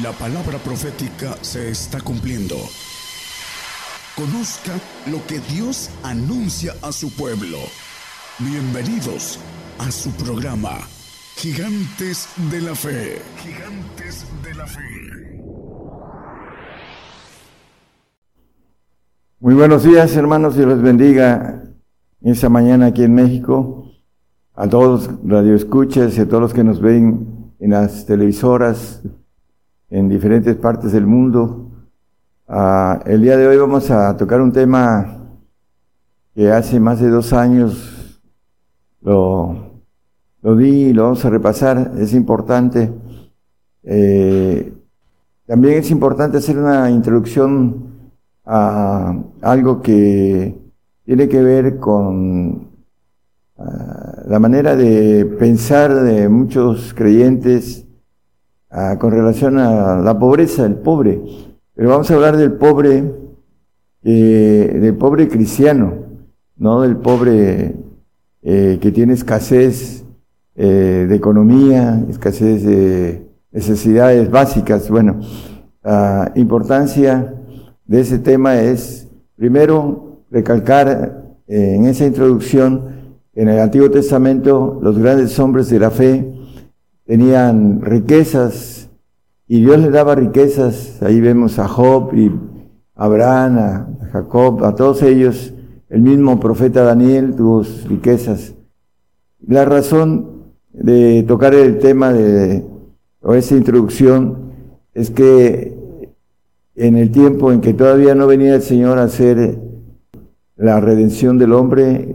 La palabra profética se está cumpliendo. Conozca lo que Dios anuncia a su pueblo. Bienvenidos a su programa, Gigantes de la Fe. Gigantes de la Fe. Muy buenos días, hermanos, y los bendiga esta mañana aquí en México. A todos los radioescuchas y a todos los que nos ven en las televisoras en diferentes partes del mundo. Ah, el día de hoy vamos a tocar un tema que hace más de dos años lo, lo vi y lo vamos a repasar. Es importante. Eh, también es importante hacer una introducción a algo que tiene que ver con ah, la manera de pensar de muchos creyentes con relación a la pobreza, el pobre. Pero vamos a hablar del pobre, eh, del pobre cristiano, no del pobre eh, que tiene escasez eh, de economía, escasez de necesidades básicas. Bueno, la importancia de ese tema es, primero, recalcar en esa introducción, en el Antiguo Testamento los grandes hombres de la fe tenían riquezas y Dios le daba riquezas, ahí vemos a Job y a Abraham, a Jacob, a todos ellos, el mismo profeta Daniel tuvo riquezas. La razón de tocar el tema de, o esa introducción, es que en el tiempo en que todavía no venía el Señor a hacer la redención del hombre,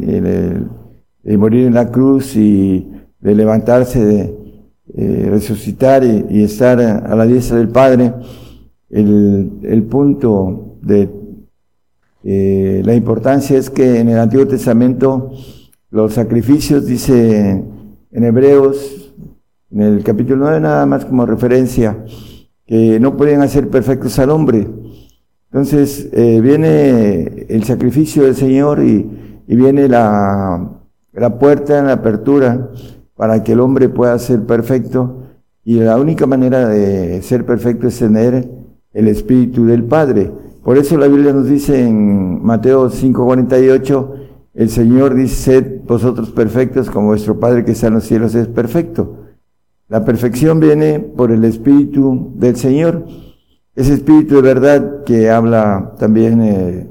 de morir en la cruz y de levantarse de, eh, resucitar y, estar a la diestra del Padre, el, punto de eh, la importancia es que en el Antiguo Testamento los sacrificios, dice en Hebreos, en el capítulo 9 nada más como referencia, que no pueden hacer perfectos al hombre. Entonces eh, viene el sacrificio del Señor y, viene la, la puerta en la apertura para que el hombre pueda ser perfecto. Y la única manera de ser perfecto es tener el Espíritu del Padre. Por eso la Biblia nos dice en Mateo 5:48, el Señor dice, sed vosotros perfectos como vuestro Padre que está en los cielos es perfecto. La perfección viene por el Espíritu del Señor. Ese Espíritu de verdad que habla también eh,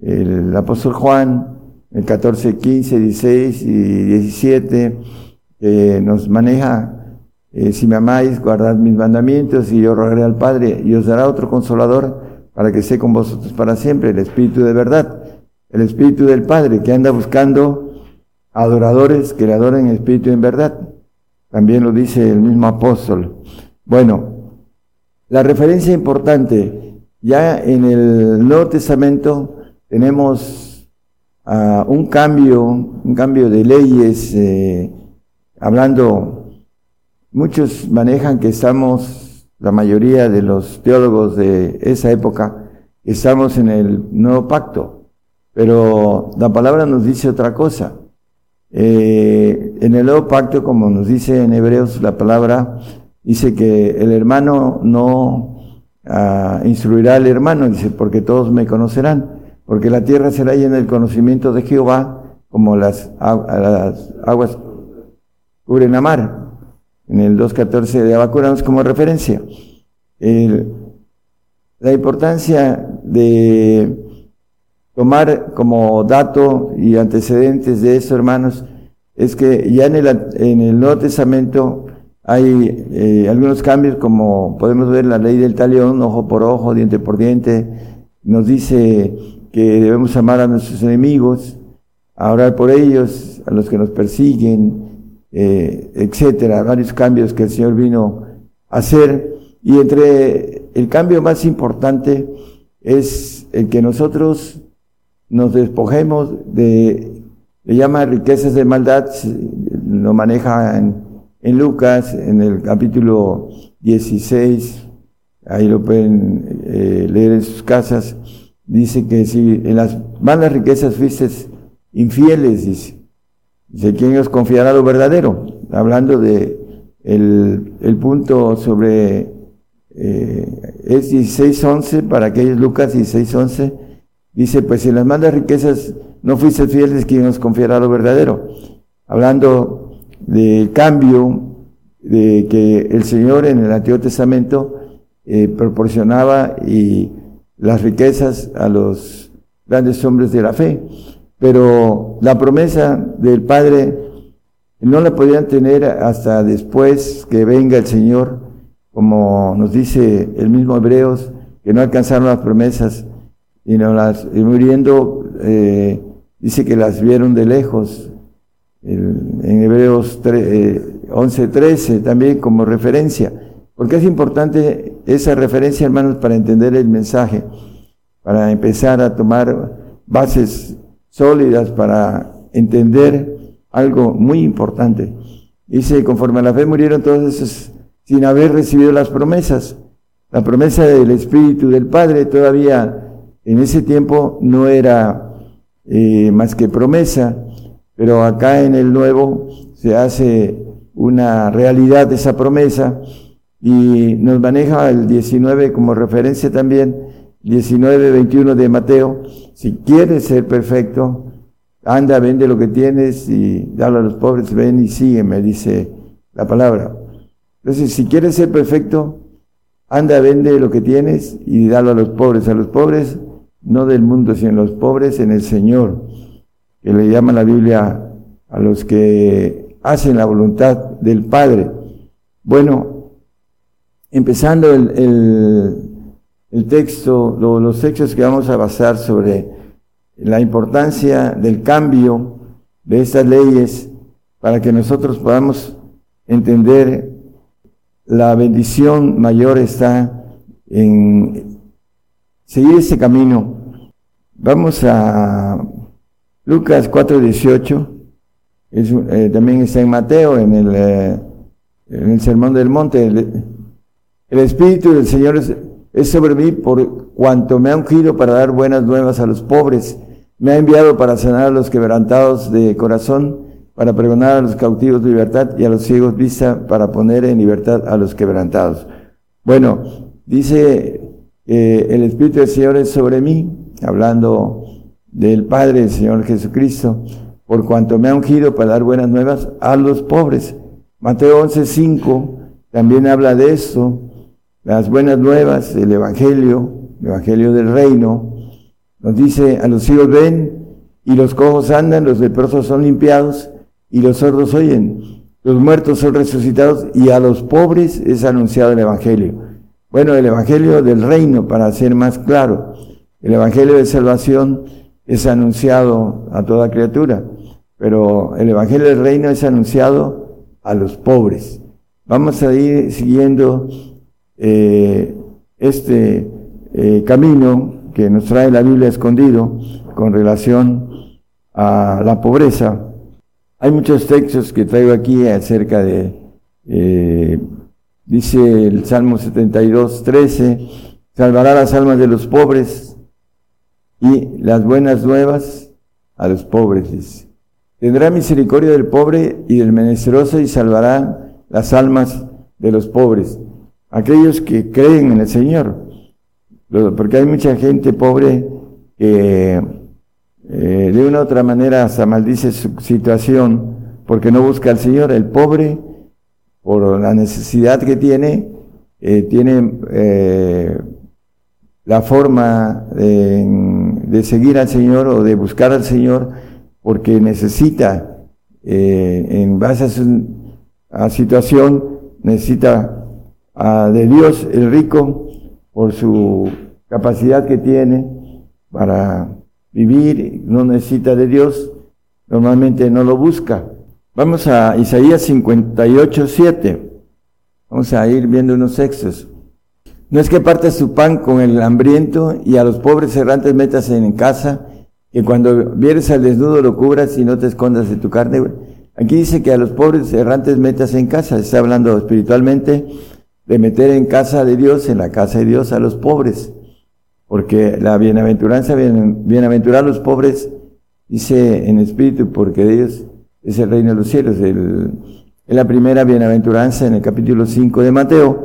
el apóstol Juan, el 14, 15, 16 y 17 nos maneja, eh, si me amáis, guardad mis mandamientos y yo rogaré al Padre y os dará otro consolador para que esté con vosotros para siempre, el Espíritu de verdad, el Espíritu del Padre que anda buscando adoradores que le adoren en Espíritu en verdad. También lo dice el mismo apóstol. Bueno, la referencia importante, ya en el Nuevo Testamento tenemos uh, un cambio, un cambio de leyes, eh, hablando, muchos manejan que estamos, la mayoría de los teólogos de esa época, estamos en el nuevo pacto, pero la palabra nos dice otra cosa. Eh, en el nuevo pacto, como nos dice en Hebreos la palabra, dice que el hermano no ah, instruirá al hermano, dice, porque todos me conocerán, porque la tierra será llena del conocimiento de Jehová, como las, las aguas cubren a mar. En el 2.14 de Abacuramos como referencia. la importancia de tomar como dato y antecedentes de eso, hermanos, es que ya en el, en el Nuevo Testamento hay eh, algunos cambios, como podemos ver la ley del talión, ojo por ojo, diente por diente, nos dice que debemos amar a nuestros enemigos, a orar por ellos, a los que nos persiguen, eh, etcétera, varios cambios que el Señor vino a hacer. Y entre el cambio más importante es el que nosotros nos despojemos de, le llama riquezas de maldad, lo maneja en, Lucas, en el capítulo 16, ahí lo pueden eh, leer en sus casas, dice que si en las malas riquezas fuiste infieles, dice, Dice, ¿quién os confiará lo verdadero? Hablando de el, punto sobre eh, es 16.11, para aquellos Lucas 16.11, dice, pues si las malas riquezas no fuiste fieles, ¿quién nos confiará lo verdadero? Hablando del cambio de que el Señor en el Antiguo Testamento eh, proporcionaba y las riquezas a los grandes hombres de la fe. Pero la promesa del Padre no la podían tener hasta después que venga el Señor, como nos dice el mismo Hebreos, que no alcanzaron las promesas, y, las, muriendo, eh, dice que las vieron de lejos. en Hebreos 11, 13 también como referencia. Porque es importante esa referencia, hermanos, para entender el mensaje, para empezar a tomar bases sólidas para entender algo muy importante. Dice, conforme a la fe murieron todos esos sin haber recibido las promesas. La promesa del Espíritu del Padre todavía en ese tiempo no era eh, más que promesa, pero acá en el Nuevo se hace una realidad esa promesa y nos maneja el 19 como referencia también, 19, 21 de Mateo. Si quieres ser perfecto, anda, vende lo que tienes y dalo a los pobres, ven y sígueme, dice la palabra. Entonces, si quieres ser perfecto, anda, vende lo que tienes y dalo a los pobres. A los pobres, no del mundo, sino a los pobres en el Señor, que le llama la Biblia a los que hacen la voluntad del Padre. Bueno, empezando el, el, texto, los textos que vamos a basar sobre la importancia del cambio de estas leyes para que nosotros podamos entender la bendición mayor está en seguir ese camino. Vamos a Lucas 4:18, eh, también está en Mateo, en el, eh, el Sermón del Monte, el Espíritu del Señor es, sobre mí por cuanto me ha ungido para dar buenas nuevas a los pobres. Me ha enviado para sanar a los quebrantados de corazón, para pregonar a los cautivos libertad y a los ciegos vista, para poner en libertad a los quebrantados. Bueno, dice eh, el Espíritu del Señor es sobre mí, hablando del Padre, del Señor Jesucristo, por cuanto me ha ungido para dar buenas nuevas a los pobres. Mateo 11:5 también habla de esto las buenas nuevas, el Evangelio, el Evangelio del Reino, nos dice, a los ciegos ven y los cojos andan, los leprosos son limpiados y los sordos oyen, los muertos son resucitados y a los pobres es anunciado el Evangelio. Bueno, el Evangelio del Reino, para ser más claro, el Evangelio de salvación es anunciado a toda criatura, pero el Evangelio del Reino es anunciado a los pobres. Vamos a ir siguiendo eh, este eh, camino que nos trae la Biblia escondido con relación a la pobreza. Hay muchos textos que traigo aquí acerca de, eh, dice el Salmo 72, 13, salvará las almas de los pobres y las buenas nuevas a los pobres. Tendrá misericordia del pobre y del menesteroso y salvará las almas de los pobres aquellos que creen en el Señor. Porque hay mucha gente pobre que eh, de una u otra manera hasta maldice su situación porque no busca al Señor. El pobre, por la necesidad que tiene, eh, tiene eh, la forma de, seguir al Señor o de buscar al Señor porque necesita, en base a su situación, necesita de Dios el rico por su capacidad que tiene para vivir, no necesita de Dios, normalmente no lo busca. Vamos a Isaías 58, 7. Vamos a ir viendo unos textos. No es que partas tu pan con el hambriento y a los pobres errantes metas en casa, que cuando vieres al desnudo lo cubras y no te escondas de tu carne. Aquí dice que a los pobres errantes metas en casa, está hablando espiritualmente, de meter en casa de Dios, en la casa de Dios, a los pobres. Porque la bienaventuranza, bienaventurar a los pobres, dice en espíritu, porque de ellos es el reino de los cielos. es la primera bienaventuranza en el capítulo 5 de Mateo.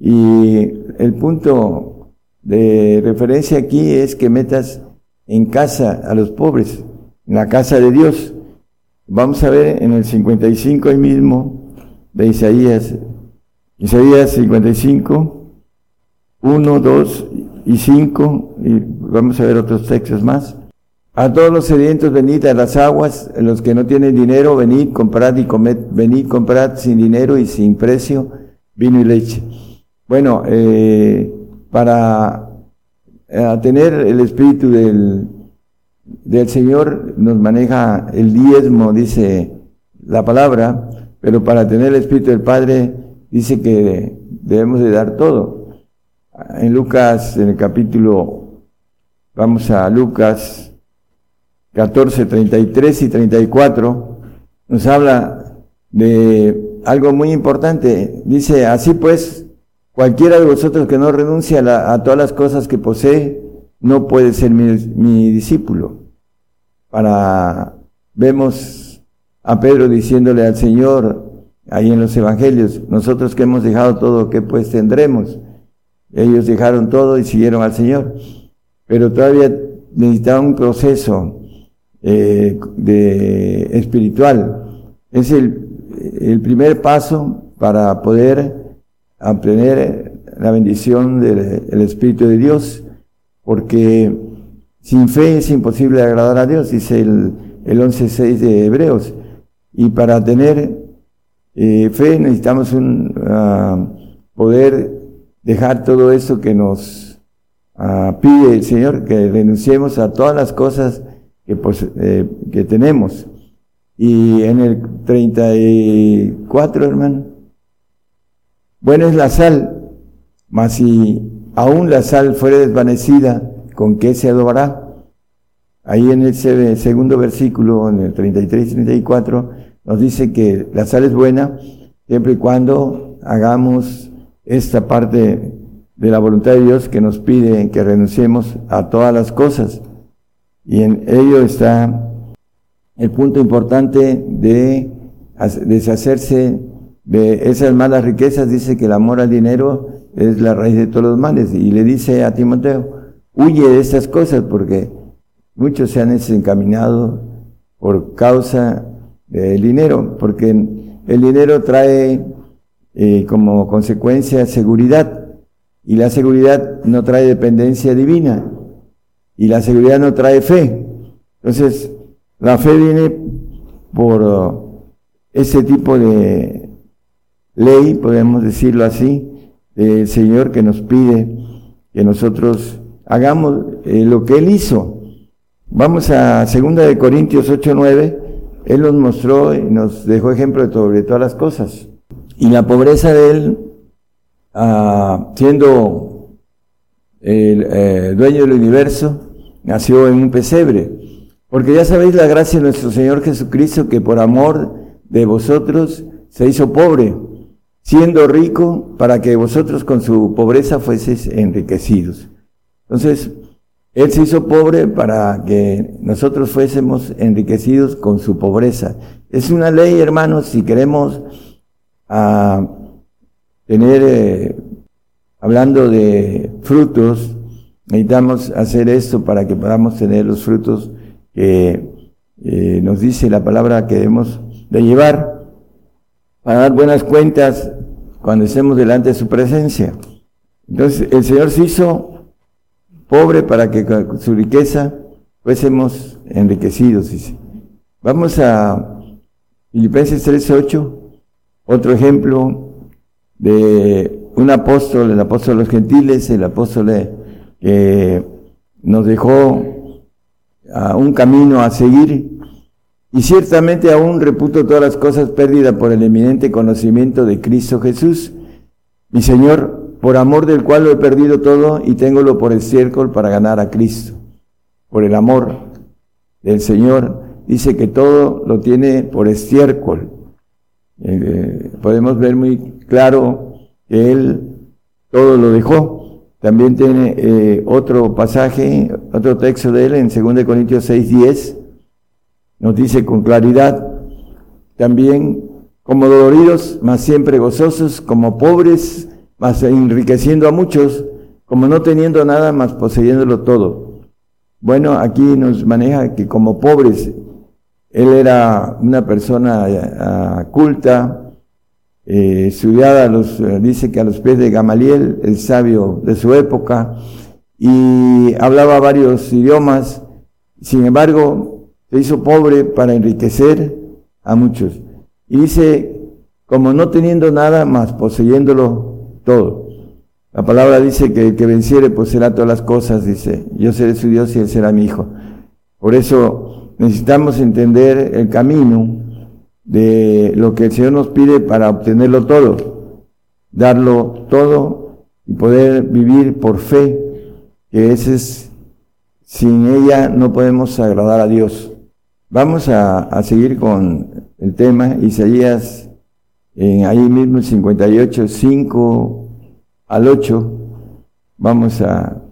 Y el punto de referencia aquí es que metas en casa a los pobres, en la casa de Dios. Vamos a ver en el 55 ahí mismo de Isaías, Isaías 55, 1, 2 y 5, y vamos a ver otros textos más. A todos los sedientos venid a las aguas, los que no tienen dinero, venid, comprad y comed, venid, comprad sin dinero y sin precio vino y leche. Bueno, eh, para eh, tener el espíritu del, del Señor nos maneja el diezmo, dice la palabra, pero para tener el espíritu del Padre dice que debemos de dar todo. En Lucas, en el capítulo, vamos a Lucas 14, 33 y 34, nos habla de algo muy importante. Dice, así pues, cualquiera de vosotros que no renuncie a, todas las cosas que posee, no puede ser mi, discípulo. Para, vemos a Pedro diciéndole al Señor, ahí en los evangelios, nosotros que hemos dejado todo, ¿qué pues tendremos? Ellos dejaron todo y siguieron al Señor. Pero todavía necesitaban un proceso eh, espiritual. Es el, el, primer paso para poder obtener la bendición del Espíritu de Dios, porque sin fe es imposible agradar a Dios, dice el, el 11.6 de Hebreos. Y para tener eh, fe necesitamos un, uh, poder dejar todo eso que nos uh, pide el Señor, que renunciemos a todas las cosas que, pues, eh, que tenemos. Y en el 34, hermano, bueno es la sal, mas si aún la sal fuera desvanecida, ¿con qué se adorará? Ahí en el segundo versículo, en el 33 y 34, nos dice que la sal es buena siempre y cuando hagamos esta parte de la voluntad de Dios que nos pide que renunciemos a todas las cosas. Y en ello está el punto importante de deshacerse de esas malas riquezas. Dice que el amor al dinero es la raíz de todos los males. Y le dice a Timoteo, huye de estas cosas porque muchos se han desencaminado por causa del dinero, porque el dinero trae eh, como consecuencia seguridad y la seguridad no trae dependencia divina y la seguridad no trae fe. Entonces, la fe viene por ese tipo de ley, podemos decirlo así, del Señor que nos pide que nosotros hagamos eh, lo que Él hizo. Vamos a 2 de Corintios 8, 9. Él nos mostró y nos dejó ejemplo de sobre todas las cosas. Y la pobreza de Él, uh, siendo el eh, dueño del universo, nació en un pesebre. Porque ya sabéis la gracia de nuestro Señor Jesucristo, que por amor de vosotros se hizo pobre, siendo rico para que vosotros con su pobreza fueseis enriquecidos. Entonces, Él se hizo pobre para que nosotros fuésemos enriquecidos con su pobreza. Es una ley, hermanos, si queremos ah, tener eh, hablando de frutos, necesitamos hacer esto para que podamos tener los frutos que eh, nos dice la palabra que debemos de llevar para dar buenas cuentas cuando estemos delante de su presencia. Entonces el Señor se hizo pobre para que con su riqueza fuésemos enriquecidos, dice. Vamos a Filipenses 13:8, otro ejemplo de un apóstol, el apóstol de los gentiles, el apóstol que nos dejó un camino a seguir y ciertamente aún reputo todas las cosas pérdidas por el eminente conocimiento de Cristo Jesús, mi Señor, por amor del cual lo he perdido todo y téngolo por estiércol para ganar a Cristo. Por el amor del Señor, dice que todo lo tiene por estiércol. Eh, podemos ver muy claro que él todo lo dejó. También tiene eh, otro pasaje, otro texto de él en 2 Corintios 6, 10, nos dice con claridad, también como doloridos, mas siempre gozosos, como pobres, enriqueciendo a muchos, como no teniendo nada más poseyéndolo todo. Bueno, aquí nos maneja que como pobres, él era una persona eh, culta, eh, estudiada, los, eh, dice que a los pies de Gamaliel, el sabio de su época, y hablaba varios idiomas, sin embargo, se hizo pobre para enriquecer a muchos. Y dice, como no teniendo nada más poseyéndolo todo. La palabra dice que el que venciere poseerá todas las cosas, dice, yo seré su Dios y él será mi hijo. Por eso necesitamos entender el camino de lo que el Señor nos pide para obtenerlo todo, darlo todo y poder vivir por fe, que ese es, sin ella no podemos agradar a Dios. Vamos a, a seguir con el tema, Isaías, en ahí mismo el 58, 5 al 8, vamos a,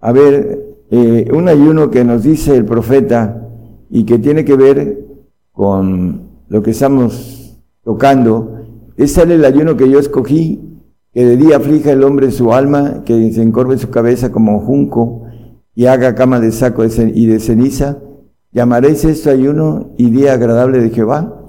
a ver eh, un ayuno que nos dice el profeta y que tiene que ver con lo que estamos tocando. Es el ayuno que yo escogí, que de día aflija el hombre su alma, que se encorve su cabeza como junco y haga cama de saco y de ceniza Llamaréis esto ayuno y día agradable de Jehová.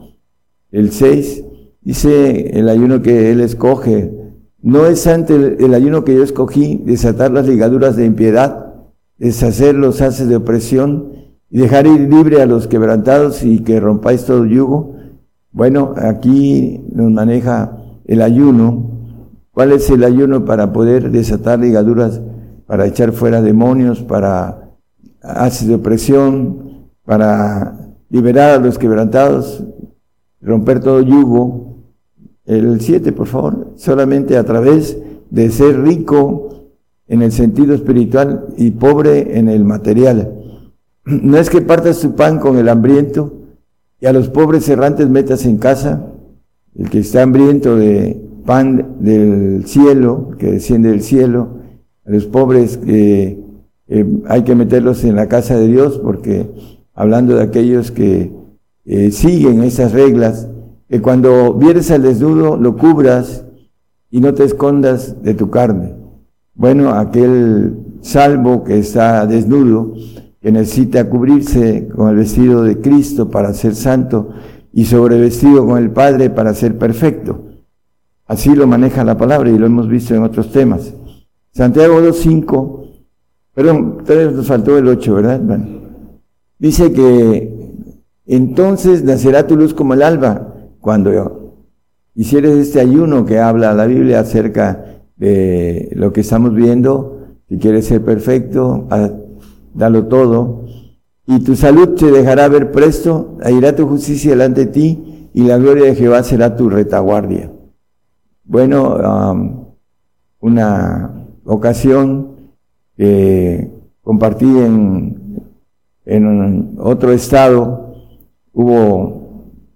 El 6 dice el ayuno que él escoge. No es ante el, ayuno que yo escogí desatar las ligaduras de impiedad, deshacer los haces de opresión y dejar ir libre a los quebrantados y que rompáis todo yugo. Bueno, aquí nos maneja el ayuno. ¿Cuál es el ayuno para poder desatar ligaduras, para echar fuera demonios, para haces de opresión, para liberar a los quebrantados, romper todo yugo. El 7, por favor, solamente a través de ser rico en el sentido espiritual y pobre en el material. No es que partas tu pan con el hambriento y a los pobres errantes metas en casa, el que está hambriento de pan del cielo, que desciende del cielo, a los pobres que eh, hay que meterlos en la casa de Dios porque hablando de aquellos que eh, siguen esas reglas, que cuando vieres al desnudo lo cubras y no te escondas de tu carne. Bueno, aquel salvo que está desnudo, que necesita cubrirse con el vestido de Cristo para ser santo y sobrevestido con el Padre para ser perfecto. Así lo maneja la palabra y lo hemos visto en otros temas. Santiago 2.5, perdón, todavía nos faltó el 8, ¿verdad? Bueno. Dice que entonces nacerá tu luz como el alba cuando hicieres este ayuno que habla la Biblia acerca de lo que estamos viendo. Si quieres ser perfecto, dalo todo. Y tu salud te dejará ver presto, irá tu justicia delante de ti y la gloria de Jehová será tu retaguardia. Bueno, um, una ocasión que compartí en en otro estado hubo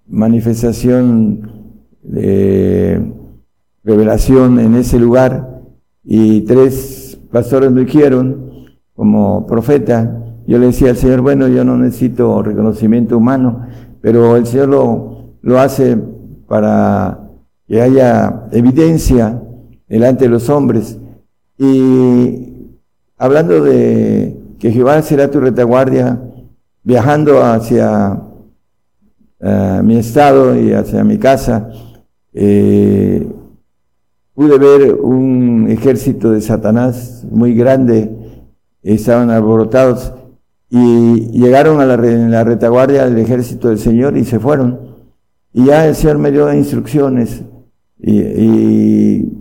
manifestación de revelación en ese lugar y tres pastores me dijeron como profeta. Yo le decía al Señor, bueno, yo no necesito reconocimiento humano, pero el Señor lo, lo hace para que haya evidencia delante de los hombres. Y hablando de que Jehová será tu retaguardia, viajando hacia eh, mi estado y hacia mi casa, eh, pude ver un ejército de Satanás muy grande, estaban alborotados y llegaron a la, retaguardia del ejército del Señor y se fueron. Y ya el Señor me dio instrucciones y,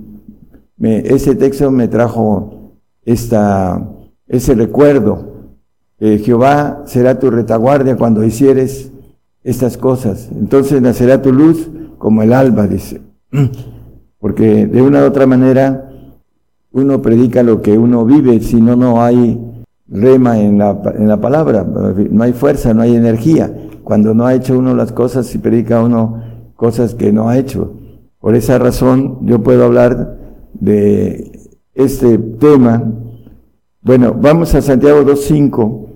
ese texto me trajo esta ese recuerdo. que Jehová será tu retaguardia cuando hicieres estas cosas. Entonces nacerá tu luz como el alba, dice. Porque de una u otra manera uno predica lo que uno vive, si no, no hay rema en la, en la palabra, no hay fuerza, no hay energía. Cuando no ha hecho uno las cosas y predica uno cosas que no ha hecho. Por esa razón yo puedo hablar de este tema bueno, vamos a Santiago 2.5.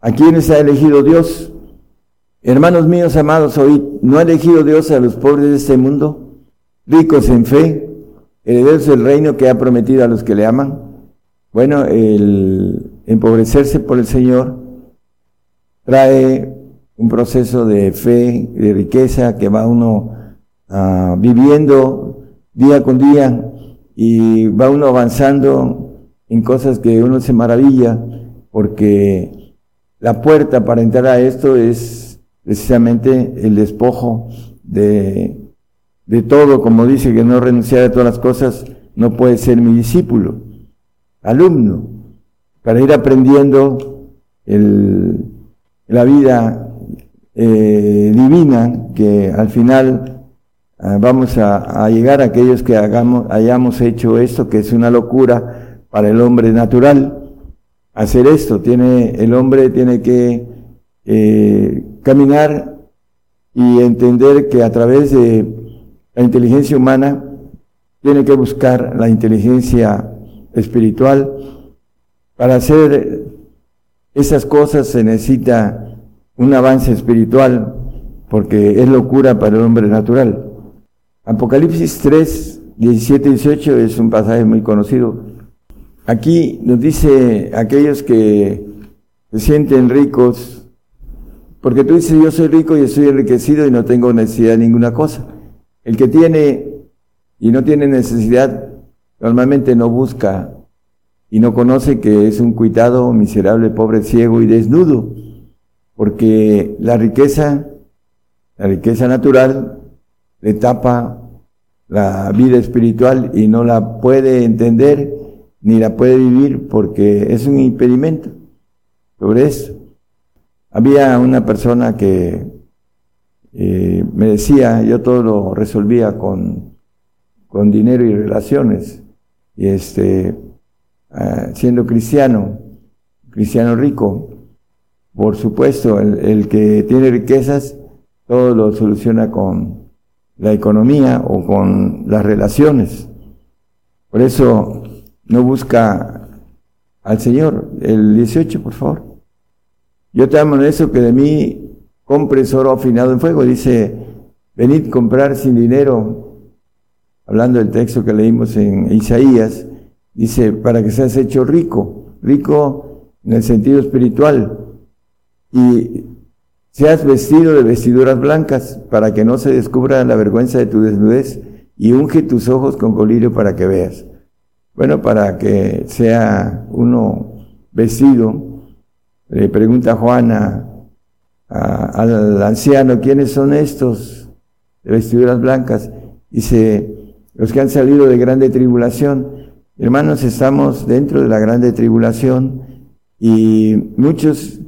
¿A quiénes ha elegido Dios? Hermanos míos amados, hoy no ha elegido Dios a los pobres de este mundo, ricos en fe, herederos del reino que ha prometido a los que le aman. Bueno, el empobrecerse por el Señor trae un proceso de fe, de riqueza que va uno ah, viviendo día con día y va uno avanzando en cosas que uno se maravilla porque la puerta para entrar a esto es precisamente el despojo de, de todo, como dice que no renunciar a todas las cosas no puede ser mi discípulo, alumno, para ir aprendiendo el, la vida eh, divina que al final ah, vamos a, llegar a aquellos que hagamos, hayamos hecho esto, que es una locura para el hombre natural. Hacer esto, tiene, el hombre tiene que eh, caminar y entender que a través de la inteligencia humana tiene que buscar la inteligencia espiritual. Para hacer esas cosas se necesita un avance espiritual, porque es locura para el hombre natural. Apocalipsis 3, 17 y 18 es un pasaje muy conocido. Aquí nos dice aquellos que se sienten ricos, porque tú dices, yo soy rico y estoy enriquecido y no tengo necesidad de ninguna cosa. El que tiene y no tiene necesidad, normalmente no busca y no conoce que es un cuitado, miserable, pobre, ciego y desnudo porque la riqueza, la riqueza natural, le tapa la vida espiritual y no la puede entender ni la puede vivir porque es un impedimento sobre eso. Había una persona que eh, me decía, yo todo lo resolvía con, con dinero y relaciones, y este, ah, siendo cristiano, cristiano rico, por supuesto, el, que tiene riquezas, todo lo soluciona con la economía o con las relaciones. Por eso no busca al Señor. El 18, por favor. Yo te eso que de mí compres oro afinado en fuego. Dice, venid comprar sin dinero. Hablando del texto que leímos en Isaías, dice, para que seas hecho rico. Rico en el sentido espiritual y seas vestido de vestiduras blancas para que no se descubra la vergüenza de tu desnudez y unge tus ojos con colirio para que veas. Bueno, para que sea uno vestido, le pregunta Juana al anciano, ¿quiénes son estos de vestiduras blancas? Dice, los que han salido de grande tribulación. Hermanos, estamos dentro de la grande tribulación y muchos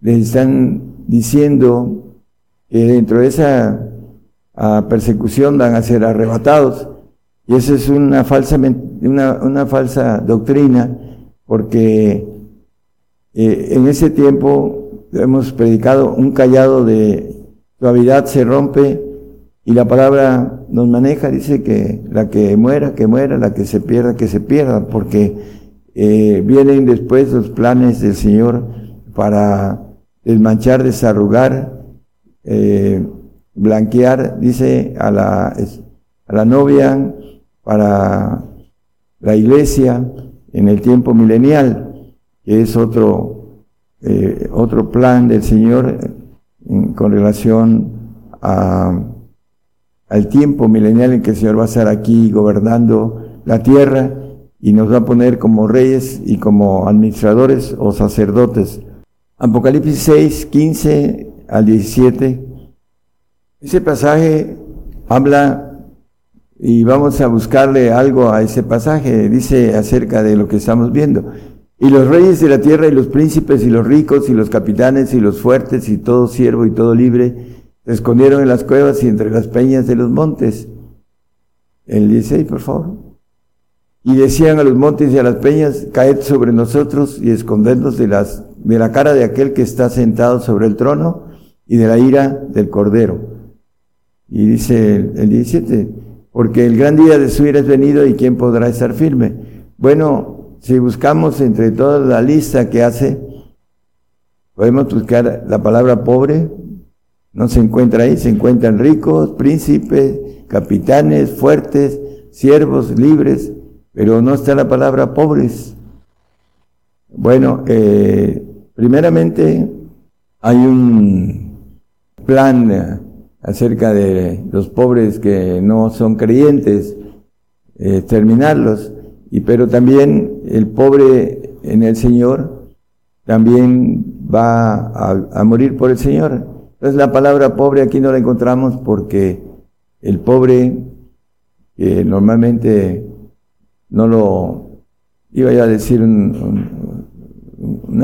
les están diciendo que dentro de esa ah, persecución van a ser arrebatados. Y eso es una falsa, una falsa doctrina, porque eh, en ese tiempo hemos predicado un callado de suavidad se rompe y la palabra nos maneja, dice que la que muera, que muera, la que se pierda, que se pierda, porque eh, vienen después los planes del Señor para desmanchar, desarrugar, eh, blanquear, dice a la, a la novia para la iglesia en el tiempo milenial, que es otro, eh, otro plan del Señor con relación a, al tiempo milenial en que el Señor va a estar aquí gobernando la tierra y nos va a poner como reyes y como administradores o sacerdotes Apocalipsis 6, 15 al 17. Ese pasaje habla y vamos a buscarle algo a ese pasaje. Dice acerca de lo que estamos viendo. Y los reyes de la tierra y los príncipes y los ricos y los capitanes y los fuertes y todo siervo y todo libre se escondieron en las cuevas y entre las peñas de los montes. El 16, por favor. Y decían a los montes y a las peñas, caed sobre nosotros y escondernos de las de la cara de aquel que está sentado sobre el trono y de la ira del Cordero. Y dice el, 17, porque el gran día de su ira es venido y quién podrá estar firme. Bueno, si buscamos entre toda la lista que hace, podemos buscar la palabra pobre, no se encuentra ahí, se encuentran ricos, príncipes, capitanes, fuertes, siervos libres, pero no está la palabra pobres. Bueno, eh, primeramente hay un plan acerca de los pobres que no son creyentes, eh, terminarlos, y pero también el pobre en el Señor también va a, morir por el Señor. Entonces la palabra pobre aquí no la encontramos porque el pobre que normalmente no lo iba yo a decir una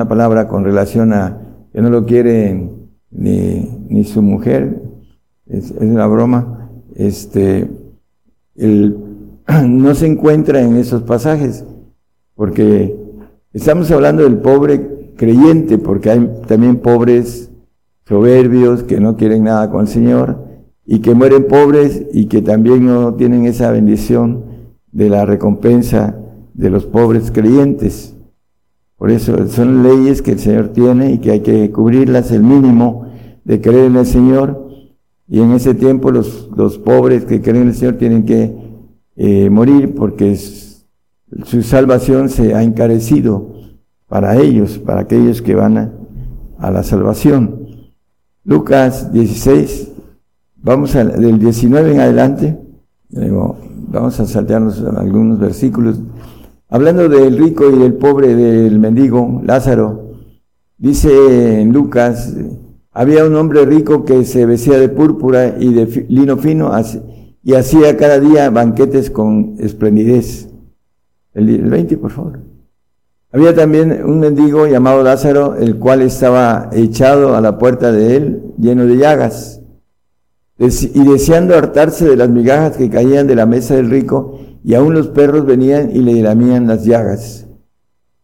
palabra con relación a que no lo quiere ni, ni su mujer, es, una broma, este, el, no se encuentra en esos pasajes, porque estamos hablando del pobre creyente, porque hay también pobres soberbios que no quieren nada con el Señor y que mueren pobres y que también no tienen esa bendición de la recompensa de los pobres creyentes. Por eso son leyes que el Señor tiene y que hay que cubrirlas el mínimo de creer en el Señor. Y en ese tiempo los, los pobres que creen en el Señor tienen que eh, morir porque su salvación se ha encarecido para ellos, para aquellos que van a, la salvación. Lucas 16, vamos a, del 19 en adelante, vamos a saltearnos algunos versículos. Hablando del rico y del pobre, del mendigo, Lázaro, dice en Lucas, había un hombre rico que se vestía de púrpura y de lino fino y hacía cada día banquetes con esplendidez. El, el 20, por favor. Había también un mendigo llamado Lázaro, el cual estaba echado a la puerta de él, lleno de llagas, y deseando hartarse de las migajas que caían de la mesa del rico, y aún los perros venían y le lamían las llagas.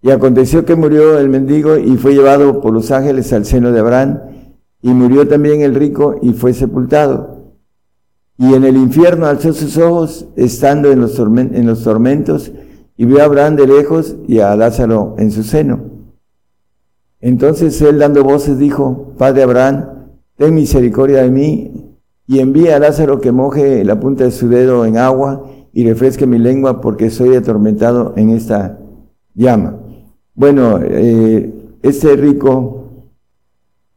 Y aconteció que murió el mendigo y fue llevado por los ángeles al seno de Abraham, y murió también el rico y fue sepultado. Y en el infierno alzó sus ojos, estando en los, en los tormentos, y vio a Abraham de lejos y a Lázaro en su seno. Entonces él dando voces dijo, Padre Abraham, ten misericordia de mí y envía a Lázaro que moje la punta de su dedo en agua y refresque mi lengua porque soy atormentado en esta llama. Bueno, eh, este rico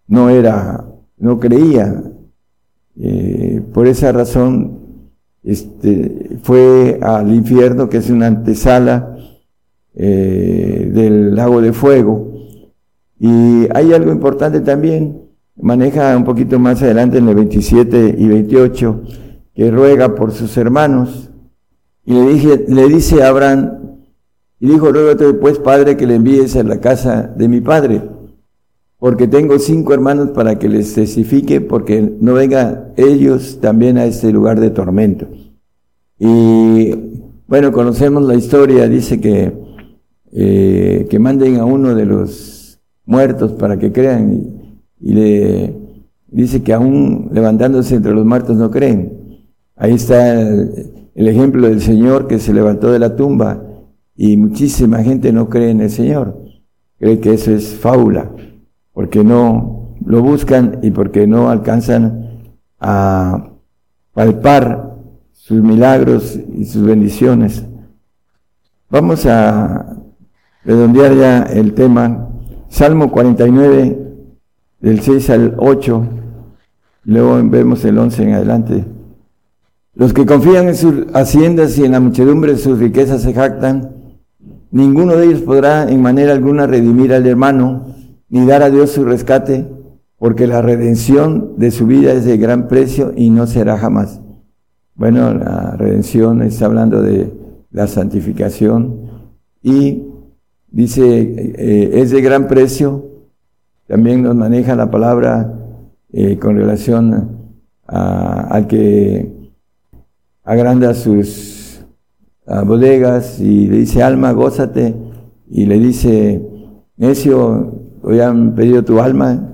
no era, no creía. Eh, por esa razón este, fue al infierno, que es una antesala eh, del lago de fuego. Y hay algo importante también, maneja un poquito más adelante en el 27 y 28, que ruega por sus hermanos. Y le, dije, le dice a Abraham, y dijo, ruégate pues, Padre, que le envíes a la casa de mi Padre, porque tengo cinco hermanos para que les testifique, porque no vengan ellos también a este lugar de tormento. Y bueno, conocemos la historia, dice que, eh, que manden a uno de los muertos para que crean y, le dice que aún levantándose entre los muertos no creen. Ahí está el, el ejemplo del Señor que se levantó de la tumba y muchísima gente no cree en el Señor. Cree que eso es fábula, porque no lo buscan y porque no alcanzan a palpar sus milagros y sus bendiciones. Vamos a redondear ya el tema. Salmo 49, del 6 al 8, luego vemos el 11 en adelante. Los que confían en sus haciendas y en la muchedumbre de sus riquezas se jactan, ninguno de ellos podrá en manera alguna redimir al hermano, ni dar a Dios su rescate, porque la redención de su vida es de gran precio y no será jamás. Bueno, la redención está hablando de la santificación y dice, eh, es de gran precio. También nos maneja la palabra eh, con relación al que agranda sus bodegas y le dice, alma, gózate. Y le dice, necio, hoy han pedido tu alma.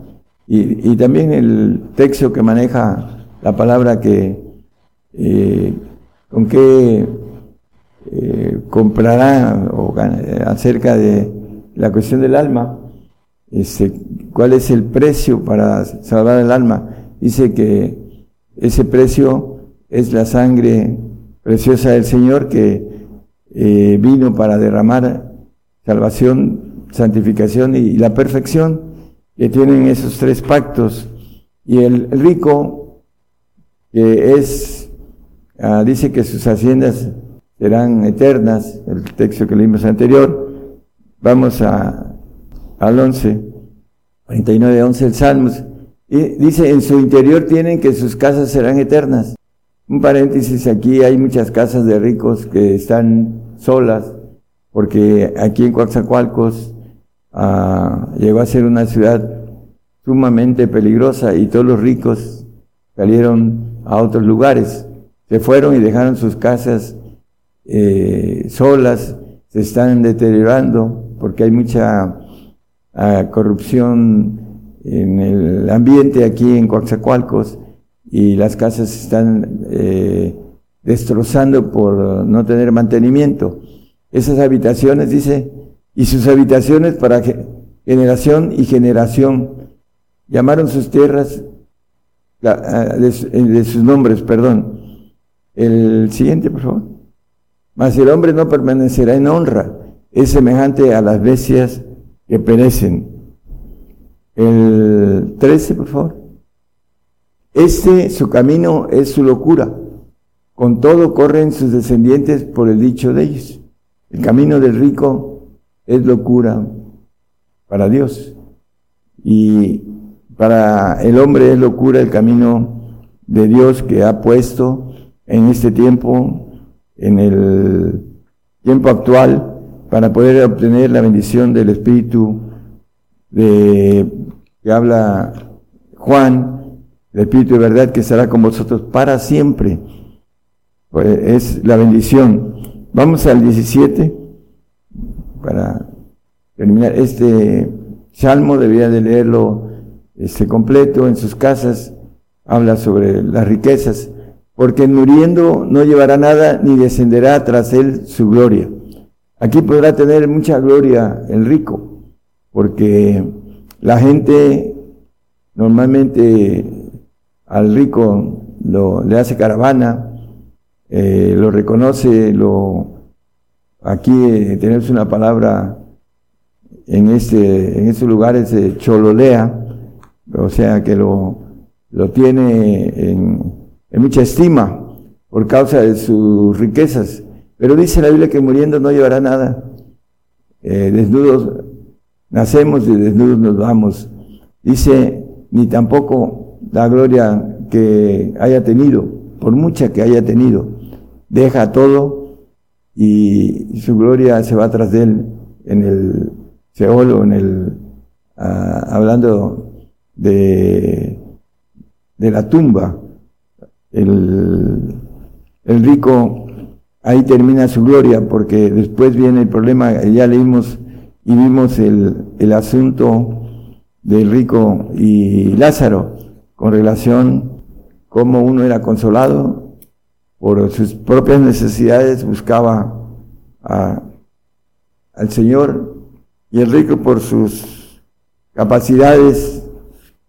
Y, y también el texto que maneja la palabra que eh, con qué eh, comprará o acerca de la cuestión del alma, cuál es el precio para salvar el alma. Dice que ese precio es la sangre preciosa del Señor que eh, vino para derramar salvación, santificación y la perfección que tienen esos tres pactos. Y el rico, que es, ah, dice que sus haciendas serán eternas, el texto que leímos anterior, vamos a, al 11, 49, 11 el Salmos, y dice, en su interior tienen que sus casas serán eternas. Un paréntesis, aquí hay muchas casas de ricos que están solas, porque aquí en Coaxacualcos llegó a ser una ciudad sumamente peligrosa y todos los ricos salieron a otros lugares, se fueron y dejaron sus casas eh, solas, se están deteriorando porque hay mucha ah, corrupción en el ambiente aquí en Coaxacualcos y las casas se están eh, destrozando por no tener mantenimiento. Esas habitaciones, dice, y sus habitaciones para generación y generación. Llamaron sus tierras de, de sus nombres, perdón. El siguiente, por favor. Mas el hombre no permanecerá en honra, es semejante a las bestias que perecen. El 13, por favor. Este, su camino es su locura. Con todo corren sus descendientes por el dicho de ellos. El camino del rico es locura para Dios. Y para el hombre es locura el camino de Dios que ha puesto en este tiempo, en el tiempo actual, para poder obtener la bendición del Espíritu de, que habla Juan, el Espíritu de verdad que estará con vosotros para siempre. Pues es la bendición. Vamos al 17 para terminar. Este salmo debía de leerlo este, completo en sus casas. Habla sobre las riquezas, porque muriendo no llevará nada ni descenderá tras él su gloria. Aquí podrá tener mucha gloria el rico, porque la gente normalmente al rico lo, le hace caravana, eh, lo reconoce, lo aquí eh, tenemos una palabra en este en estos lugares eh, chololea, o sea que lo, lo tiene en, en mucha estima por causa de sus riquezas. Pero dice la Biblia que muriendo no llevará nada. Eh, desnudos nacemos y desnudos nos vamos. Dice, ni tampoco la gloria que haya tenido, por mucha que haya tenido, deja todo y su gloria se va tras de él en el Seol o en el, ah, hablando de, de la tumba. El, el rico ahí termina su gloria, porque después viene el problema, ya leímos y vimos el, el asunto del rico y Lázaro, con relación cómo uno era consolado por sus propias necesidades, buscaba al Señor, y el rico por sus capacidades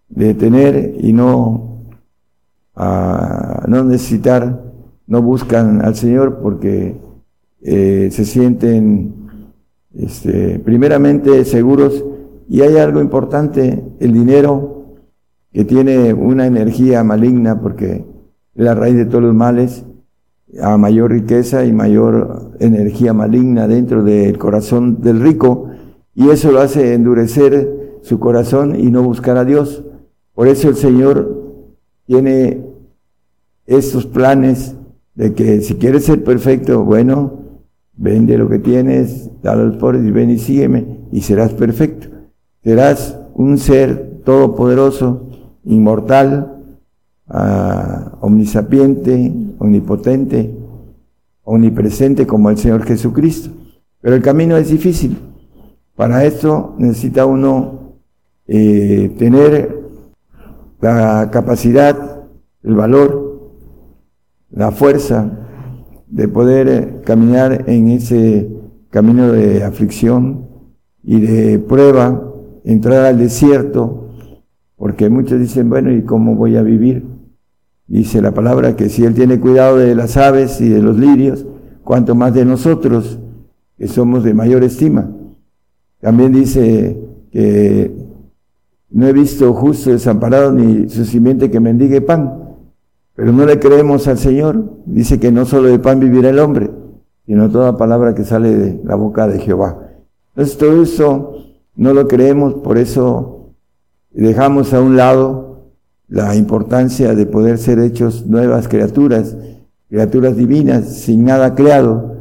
de tener y no, no necesitar no buscan al Señor porque eh, se sienten este, primeramente seguros. Y hay algo importante, el dinero que tiene una energía maligna porque es la raíz de todos los males, a mayor riqueza y mayor energía maligna dentro del corazón del rico y eso lo hace endurecer su corazón y no buscar a Dios. Por eso el Señor tiene estos planes de que si quieres ser perfecto, bueno, vende lo que tienes, dale a los y ven y sígueme y serás perfecto. Serás un ser todopoderoso, inmortal, uh, omnisapiente, omnipotente, omnipresente como el Señor Jesucristo. Pero el camino es difícil. Para esto necesita uno eh, tener la capacidad, el valor la fuerza de poder eh, caminar en ese camino de aflicción y de prueba, entrar al desierto, porque muchos dicen, bueno, ¿y cómo voy a vivir? Dice la palabra que si Él tiene cuidado de las aves y de los lirios, cuanto más de nosotros, que somos de mayor estima. También dice que no he visto justo desamparado ni su simiente que mendigue pan. Pero no le creemos al Señor. Dice que no solo de pan vivirá el hombre, sino toda palabra que sale de la boca de Jehová. Entonces todo eso no lo creemos, por eso dejamos a un lado la importancia de poder ser hechos nuevas criaturas, criaturas divinas, sin nada creado,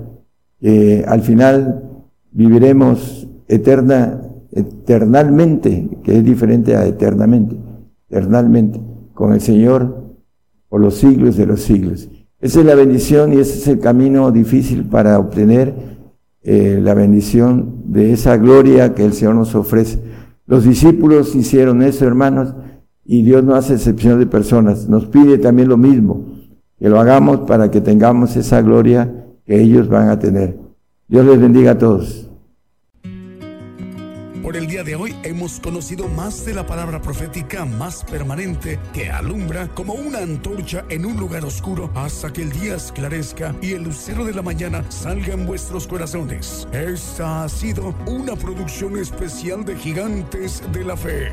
que al final viviremos eterna, eternalmente, que es diferente a eternamente, eternalmente, con el Señor por los siglos de los siglos. Esa es la bendición y ese es el camino difícil para obtener eh, la bendición de esa gloria que el Señor nos ofrece. Los discípulos hicieron eso, hermanos, y Dios no hace excepción de personas. Nos pide también lo mismo, que lo hagamos para que tengamos esa gloria que ellos van a tener. Dios les bendiga a todos. Por el día de hoy hemos conocido más de la palabra profética más permanente que alumbra como una antorcha en un lugar oscuro hasta que el día esclarezca y el lucero de la mañana salga en vuestros corazones. Esta ha sido una producción especial de Gigantes de la Fe.